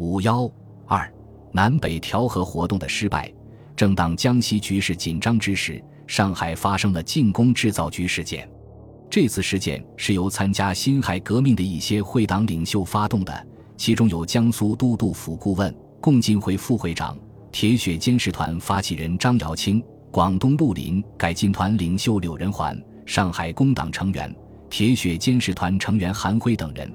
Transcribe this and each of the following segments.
五幺二南北调和活动的失败，正当江西局势紧张之时，上海发生了进攻制造局事件。这次事件是由参加辛亥革命的一些会党领袖发动的，其中有江苏都督府顾问、共进会副会长、铁血监视团发起人张瑶清、广东陆林改进团领袖柳仁环、上海工党成员、铁血监视团成员韩辉等人。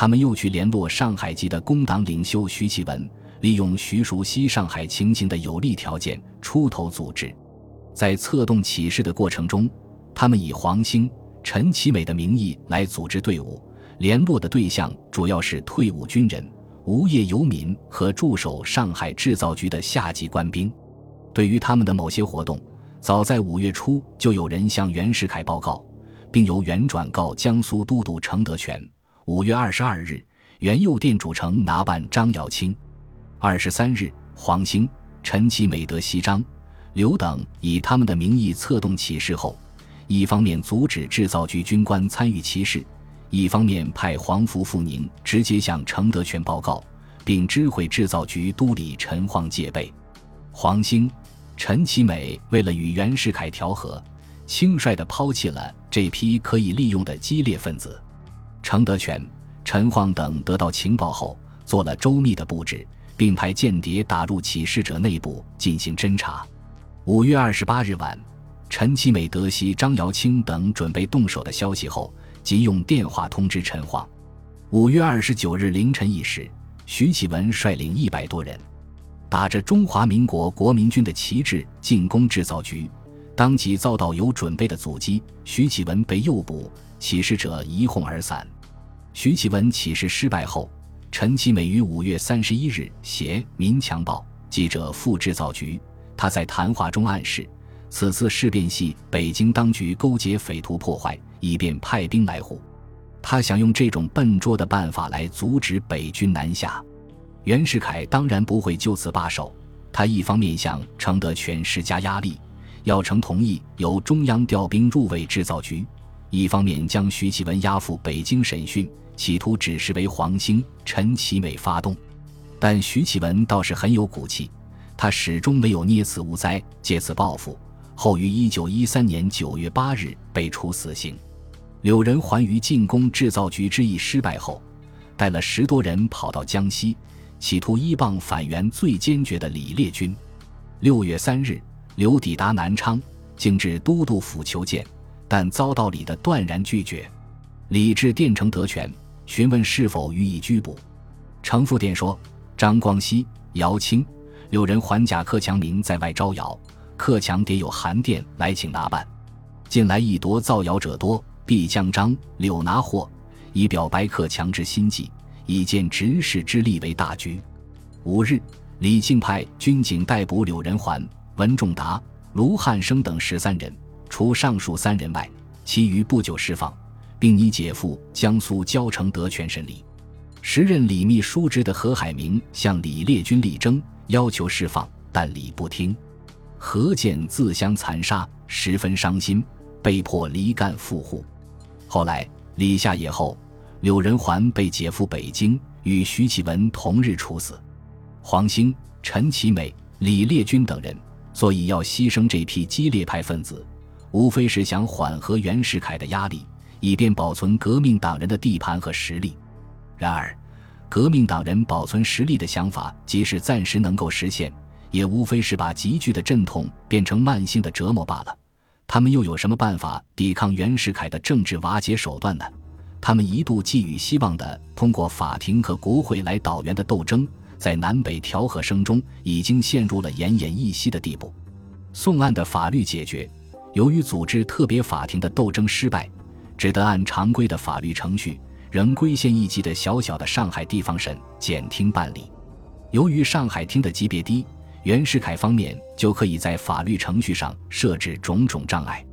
他们又去联络上海籍的工党领袖徐启文，利用徐熟悉上海情形的有利条件，出头组织。在策动起事的过程中，他们以黄兴。陈其美的名义来组织队伍，联络的对象主要是退伍军人、无业游民和驻守上海制造局的下级官兵。对于他们的某些活动，早在五月初就有人向袁世凯报告，并由袁转告江苏都督程德全。五月二十二日，袁又电主城拿办张瑶清。二十三日，黄兴、陈其美、德西张、刘等以他们的名义策动起事后。一方面阻止制造局军官参与其事，一方面派黄福、富宁直接向程德全报告，并知会制造局督理陈晃戒备。黄兴、陈其美为了与袁世凯调和，轻率地抛弃了这批可以利用的激烈分子。程德全、陈晃等得到情报后，做了周密的布置，并派间谍打入起事者内部进行侦查。五月二十八日晚。陈其美得悉张瑶清等准备动手的消息后，即用电话通知陈晃。五月二十九日凌晨一时，徐启文率领一百多人，打着中华民国国民军的旗帜进攻制造局，当即遭到有准备的阻击。徐启文被诱捕，起事者一哄而散。徐启文起事失败后，陈其美于五月三十一日携《民强报》记者赴制造局，他在谈话中暗示。此次事变系北京当局勾结匪徒破坏，以便派兵来护。他想用这种笨拙的办法来阻止北军南下。袁世凯当然不会就此罢手，他一方面向程德全施加压力，要成同意由中央调兵入卫制造局；一方面将徐启文押赴北京审讯，企图指示为黄兴、陈其美发动。但徐启文倒是很有骨气，他始终没有捏死无灾，借此报复。后于一九一三年九月八日被处死刑。柳仁环于进攻制造局之役失败后，带了十多人跑到江西，企图依傍反袁最坚决的李烈军。六月三日，刘抵达南昌，径至都督府求见，但遭到李的断然拒绝。李致电程德全，询问是否予以拘捕。程复电说：张光熙、姚清、柳仁环、贾克强明在外招摇。克强迭有函电来请拿办，近来一夺造谣者多，必将张柳拿获，以表白克强之心计，以见执事之力为大局。五日，李靖派军警逮捕柳仁环、文仲达、卢汉生等十三人，除上述三人外，其余不久释放，并拟解赴江苏交城德全审理。时任李秘书职的何海明向李烈军力争，要求释放，但李不听。何建自相残杀，十分伤心，被迫离干赴沪。后来李下野后，柳仁环被解赴北京，与徐启文同日处死。黄兴、陈其美、李烈钧等人，所以要牺牲这批激烈派分子，无非是想缓和袁世凯的压力，以便保存革命党人的地盘和实力。然而，革命党人保存实力的想法，即使暂时能够实现。也无非是把急剧的阵痛变成慢性的折磨罢了。他们又有什么办法抵抗袁世凯的政治瓦解手段呢？他们一度寄予希望的通过法庭和国会来导袁的斗争，在南北调和声中已经陷入了奄奄一息的地步。宋案的法律解决，由于组织特别法庭的斗争失败，只得按常规的法律程序，仍归县一级的小小的上海地方审检厅办理。由于上海厅的级别低。袁世凯方面就可以在法律程序上设置种种障碍。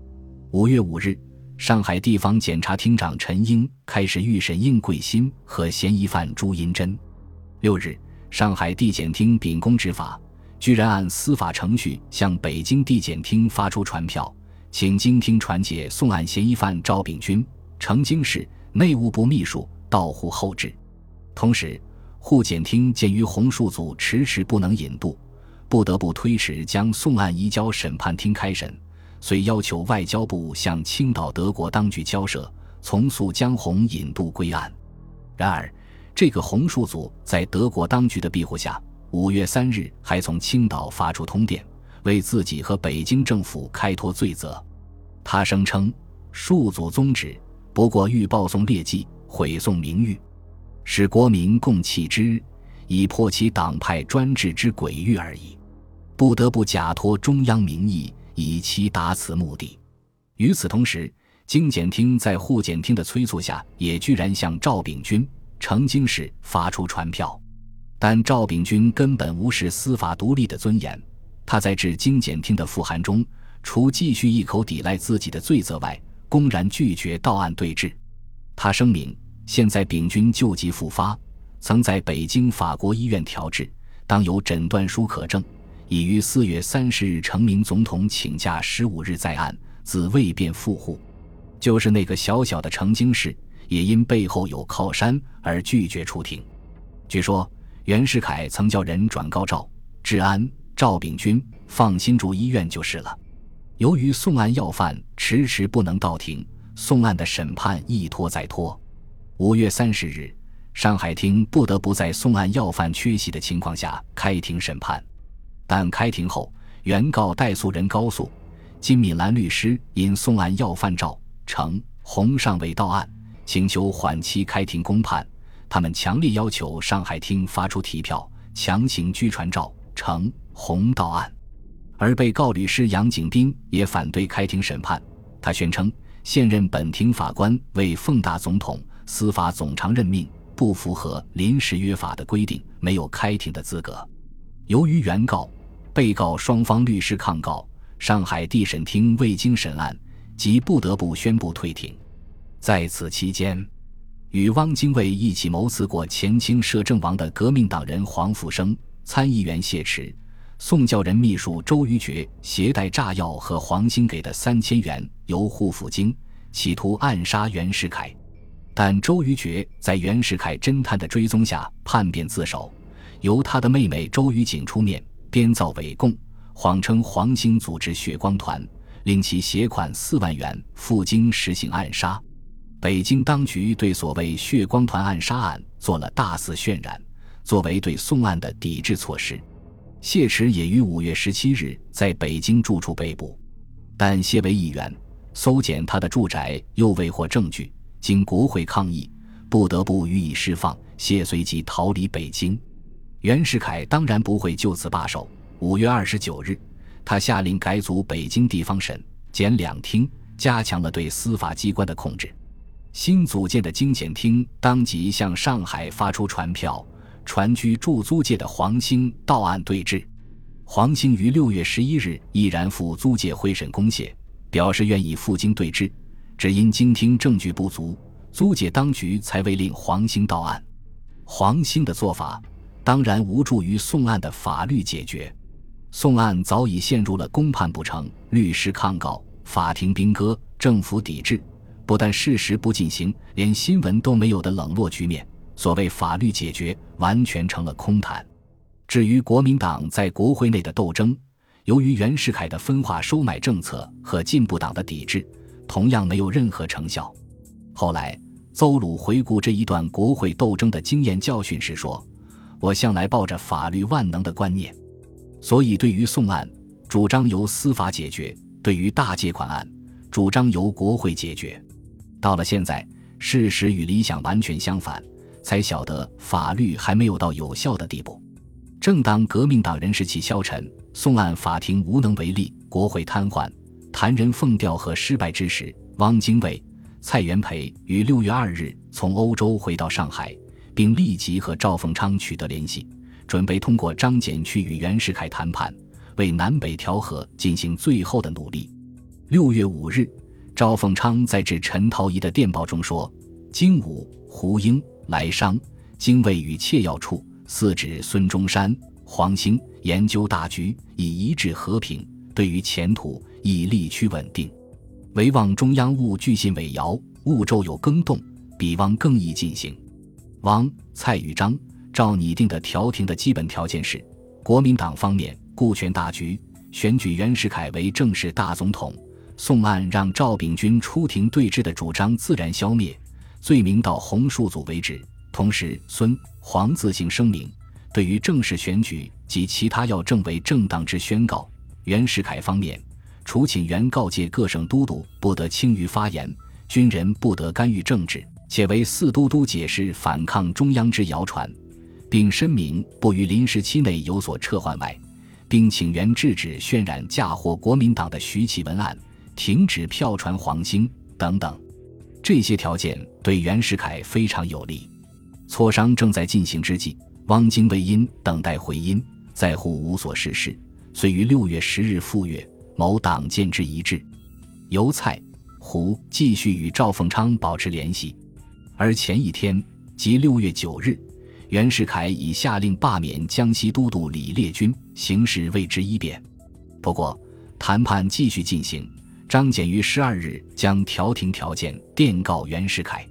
五月五日，上海地方检察厅长陈英开始预审应桂新和嫌疑犯朱银珍。六日，上海地检厅秉公执法，居然按司法程序向北京地检厅发出传票，请经厅传解送案嫌疑犯赵秉钧，成京市内务部秘书到沪候旨。同时。户检厅鉴于洪树祖迟迟不能引渡，不得不推迟将宋案移交审判厅开审，遂要求外交部向青岛德国当局交涉，从速将洪引渡归案。然而，这个洪树祖在德国当局的庇护下，五月三日还从青岛发出通电，为自己和北京政府开脱罪责。他声称，数祖宗旨不过欲报宋劣迹，毁宋名誉。使国民共弃之，以破其党派专制之诡域而已，不得不假托中央名义，以期达此目的。与此同时，经检厅在户检厅的催促下，也居然向赵秉钧、成京市发出传票。但赵秉钧根本无视司法独立的尊严，他在致京检厅的复函中，除继续一口抵赖自己的罪责外，公然拒绝到案对质。他声明。现在丙军旧疾复发，曾在北京法国医院调治，当有诊断书可证，已于四月三十日成明总统请假十五日在案，自未便复沪。就是那个小小的成京市，也因背后有靠山而拒绝出庭。据说袁世凯曾叫人转告赵治安、赵炳钧放心住医院就是了。由于宋案要犯迟迟不能到庭，宋案的审判一拖再拖。五月三十日，上海厅不得不在宋案要犯缺席的情况下开庭审判。但开庭后，原告代诉人高诉，金敏兰律师因宋案要犯赵成红尚未到案，请求缓期开庭公判。他们强烈要求上海厅发出提票，强行拘传赵成洪到案。而被告律师杨景斌也反对开庭审判。他宣称，现任本庭法官为奉大总统。司法总长任命不符合临时约法的规定，没有开庭的资格。由于原告、被告双方律师抗告，上海地审厅未经审案，即不得不宣布退庭。在此期间，与汪精卫一起谋刺过前清摄政王的革命党人黄复生、参议员谢池、宋教仁秘书周瑜觉携带炸药和黄兴给的三千元由沪赴京，企图暗杀袁世凯。但周瑜觉在袁世凯侦探的追踪下叛变自首，由他的妹妹周瑜景出面编造伪供，谎称黄兴组织血光团，令其携款四万元赴京实行暗杀。北京当局对所谓血光团暗杀案做了大肆渲染，作为对宋案的抵制措施。谢池也于五月十七日在北京住处被捕，但谢为议员，搜检他的住宅又未获证据。经国会抗议，不得不予以释放。谢随即逃离北京。袁世凯当然不会就此罢手。五月二十九日，他下令改组北京地方审、检两厅，加强了对司法机关的控制。新组建的京检厅当即向上海发出传票，传居驻租界的黄兴到案对质。黄兴于六月十一日毅然赴租界会审公廨，表示愿意赴京对质。只因经听证据不足，租界当局才未令黄兴到案。黄兴的做法当然无助于宋案的法律解决。宋案早已陷入了公判不成、律师抗告、法庭兵戈、政府抵制，不但事实不进行，连新闻都没有的冷落局面。所谓法律解决，完全成了空谈。至于国民党在国会内的斗争，由于袁世凯的分化收买政策和进步党的抵制。同样没有任何成效。后来，邹鲁回顾这一段国会斗争的经验教训时说：“我向来抱着法律万能的观念，所以对于宋案，主张由司法解决；对于大借款案，主张由国会解决。到了现在，事实与理想完全相反，才晓得法律还没有到有效的地步。正当革命党人士气消沉，宋案法庭无能为力，国会瘫痪。”谭人凤调和失败之时，汪精卫、蔡元培于六月二日从欧洲回到上海，并立即和赵凤昌取得联系，准备通过张謇去与袁世凯谈判，为南北调和进行最后的努力。六月五日，赵凤昌在致陈陶仪的电报中说：“精武、胡英、来商、精卫与窃要处，四指孙中山、黄兴研究大局，以一致和平。对于前途。”以力趋稳定，唯望中央勿据信伪谣，勿骤有更动，彼望更易进行。王、蔡与张、照拟定的调停的基本条件是：国民党方面顾全大局，选举袁世凯为正式大总统，宋案让赵秉钧出庭对质的主张自然消灭，罪名到洪树祖为止。同时，孙黄自行声明，对于正式选举及其他要政为正当之宣告。袁世凯方面，除请原告诫各省都督不得轻于发言，军人不得干预政治，且为四都督解释反抗中央之谣传，并申明不于临时期内有所撤换外，并请原制止渲染嫁祸国民党的徐启文案，停止票传黄兴等等。这些条件对袁世凯非常有利。磋商正在进行之际，汪精卫因等待回音，在沪无所事事，遂于六月十日赴粤，谋党建制一致。由蔡、胡继续与赵凤昌保持联系，而前一天即六月九日，袁世凯已下令罢免江西都督李烈钧，形势为之一变。不过，谈判继续进行，张謇于十二日将调停条件电告袁世凯。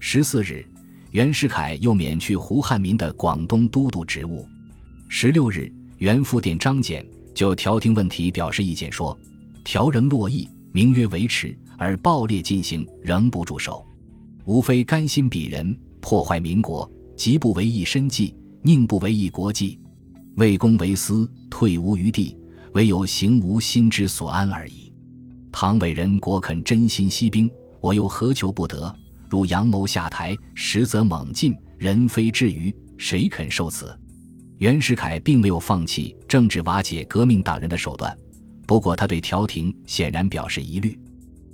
十四日。袁世凯又免去胡汉民的广东都督职务。十六日，袁复电张謇，就调停问题表示意见，说：“调人洛邑，名曰维持，而暴烈进行，仍不住手，无非甘心鄙人，破坏民国，即不为一身计，宁不为一国计？为公为私，退无余地，唯有行无心之所安而已。唐伟人果肯真心息兵，我又何求不得？”如阳谋下台，实则猛进，人非至于谁肯受此？袁世凯并没有放弃政治瓦解革命党人的手段，不过他对调停显然表示疑虑。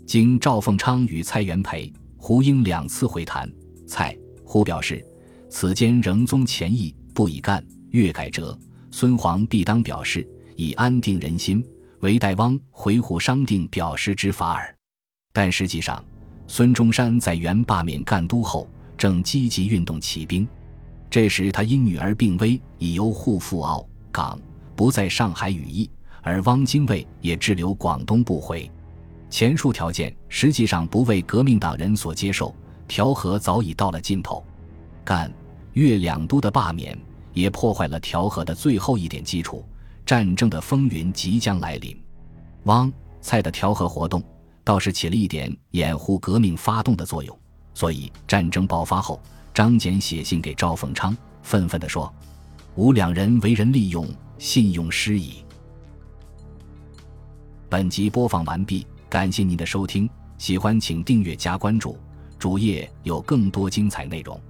经赵凤昌与蔡元培、胡英两次会谈，蔡胡表示此间仍宗前意，不以干越改折。孙黄必当表示以安定人心，唯待汪回沪商定表示之法耳。但实际上。孙中山在原罢免赣督后，正积极运动起兵。这时他因女儿病危，已由沪赴澳港，不在上海羽翼。而汪精卫也滞留广东不回。前述条件实际上不为革命党人所接受，调和早已到了尽头。赣粤两都的罢免，也破坏了调和的最后一点基础。战争的风云即将来临。汪蔡的调和活动。倒是起了一点掩护革命发动的作用，所以战争爆发后，张謇写信给赵凤昌，愤愤地说：“吾两人为人利用，信用失矣。”本集播放完毕，感谢您的收听，喜欢请订阅加关注，主页有更多精彩内容。